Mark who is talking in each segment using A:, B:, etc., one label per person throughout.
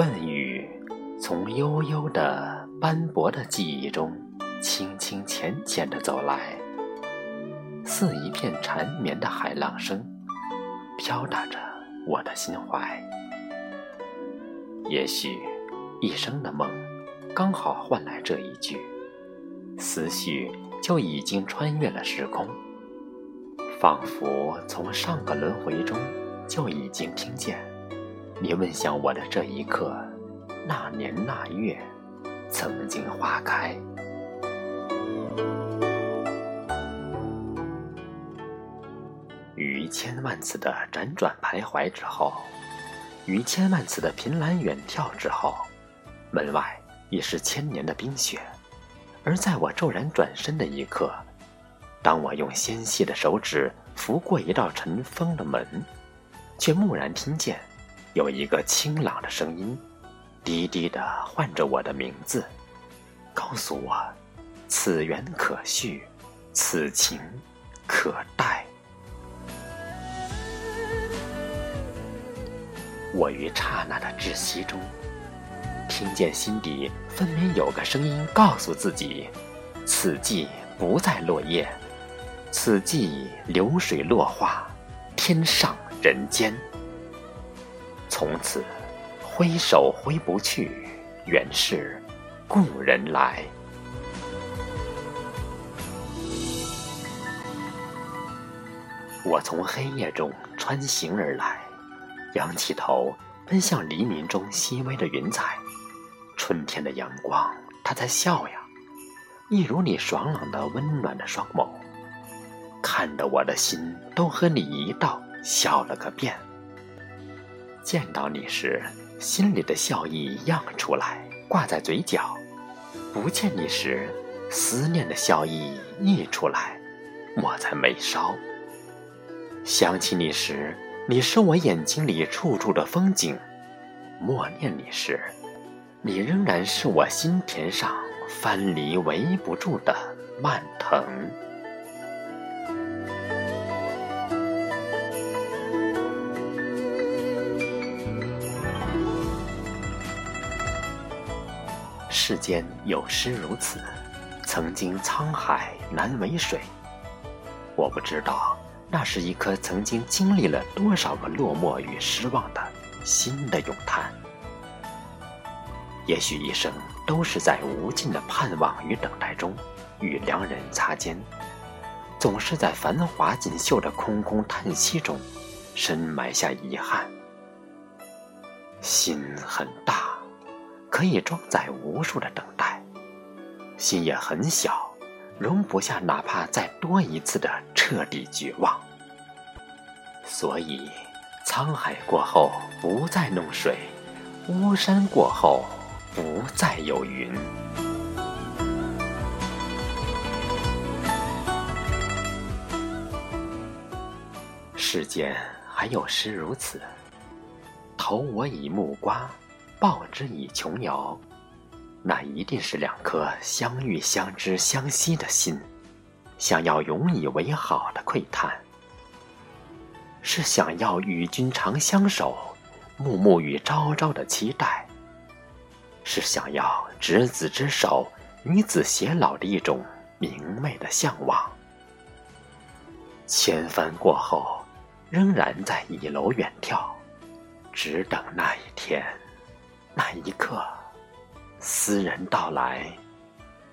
A: 问雨从悠悠的斑驳的记忆中，轻轻浅浅的走来，似一片缠绵的海浪声，飘打着我的心怀。也许一生的梦，刚好换来这一句，思绪就已经穿越了时空，仿佛从上个轮回中就已经听见你问向我的这一刻。那年那月，曾经花开。于千万次的辗转徘徊之后，于千万次的凭栏远眺之后，门外已是千年的冰雪。而在我骤然转身的一刻，当我用纤细的手指拂过一道尘封的门，却蓦然听见有一个清朗的声音。低低的唤着我的名字，告诉我：此缘可续，此情可待。我于刹那的窒息中，听见心底分明有个声音告诉自己：此际不再落叶，此际流水落花，天上人间。从此。挥手挥不去，原是故人来。我从黑夜中穿行而来，仰起头奔向黎明中细微的云彩。春天的阳光，它在笑呀，一如你爽朗的温暖的双眸，看得我的心都和你一道笑了个遍。见到你时。心里的笑意漾出来，挂在嘴角；不见你时，思念的笑意溢出来，抹在眉梢。想起你时，你是我眼睛里处处的风景；默念你时，你仍然是我心田上藩篱围不住的蔓藤。世间有诗如此，曾经沧海难为水。我不知道，那是一颗曾经经历了多少个落寞与失望的心的咏叹。也许一生都是在无尽的盼望与等待中，与良人擦肩，总是在繁华锦绣的空空叹息中，深埋下遗憾。心很大。可以装载无数的等待，心也很小，容不下哪怕再多一次的彻底绝望。所以，沧海过后不再弄水，巫山过后不再有云。世间还有诗如此：投我以木瓜。报之以琼瑶，那一定是两颗相遇、相知、相惜的心，想要永以为好的窥探，是想要与君长相守、暮暮与朝朝的期待，是想要执子之手、与子偕老的一种明媚的向往。千帆过后，仍然在一楼远眺，只等那一天。那一刻，思人到来，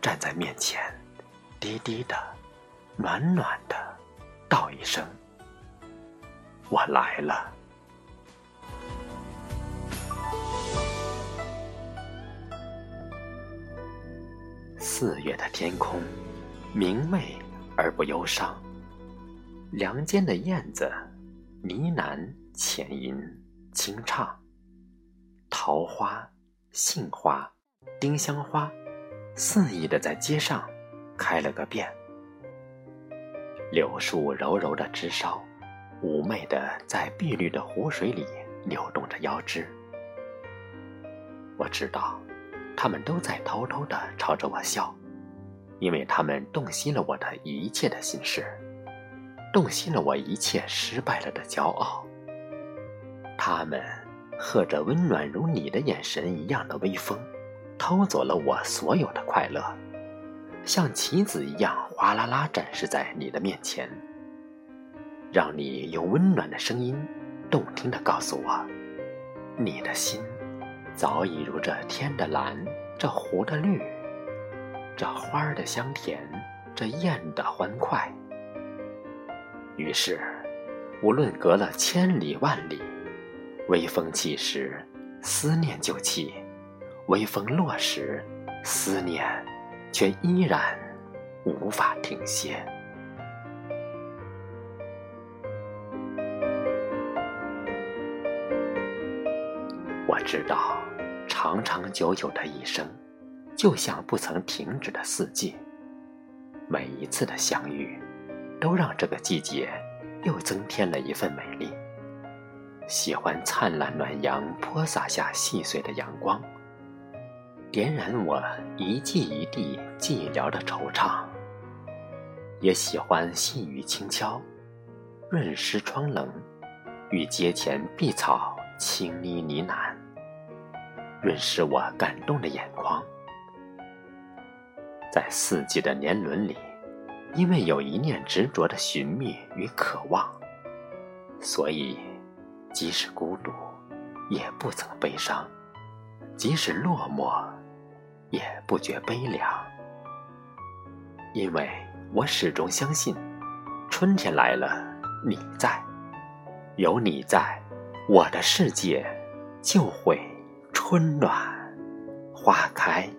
A: 站在面前，低低的、暖暖的道一声：“我来了。”四月的天空，明媚而不忧伤。梁间的燕子，呢喃浅吟，轻唱。桃花、杏花、丁香花，肆意的在街上开了个遍。柳树柔柔的枝梢，妩媚的在碧绿的湖水里扭动着腰肢。我知道，他们都在偷偷的朝着我笑，因为他们洞悉了我的一切的心事，洞悉了我一切失败了的骄傲。他们。和着温暖如你的眼神一样的微风，偷走了我所有的快乐，像棋子一样哗啦啦展示在你的面前，让你用温暖的声音，动听的告诉我，你的心早已如这天的蓝，这湖的绿，这花儿的香甜，这燕的欢快。于是，无论隔了千里万里。微风起时，思念就起；微风落时，思念却依然无法停歇。我知道，长长久久的一生，就像不曾停止的四季。每一次的相遇，都让这个季节又增添了一份美丽。喜欢灿烂暖阳泼洒下细碎的阳光，点燃我一季一地寂寥的惆怅。也喜欢细雨轻敲，润湿窗棱，与阶前碧草轻呢呢喃，润湿我感动的眼眶。在四季的年轮里，因为有一念执着的寻觅与渴望，所以。即使孤独，也不曾悲伤；即使落寞，也不觉悲凉。因为我始终相信，春天来了，你在，有你在，我的世界就会春暖花开。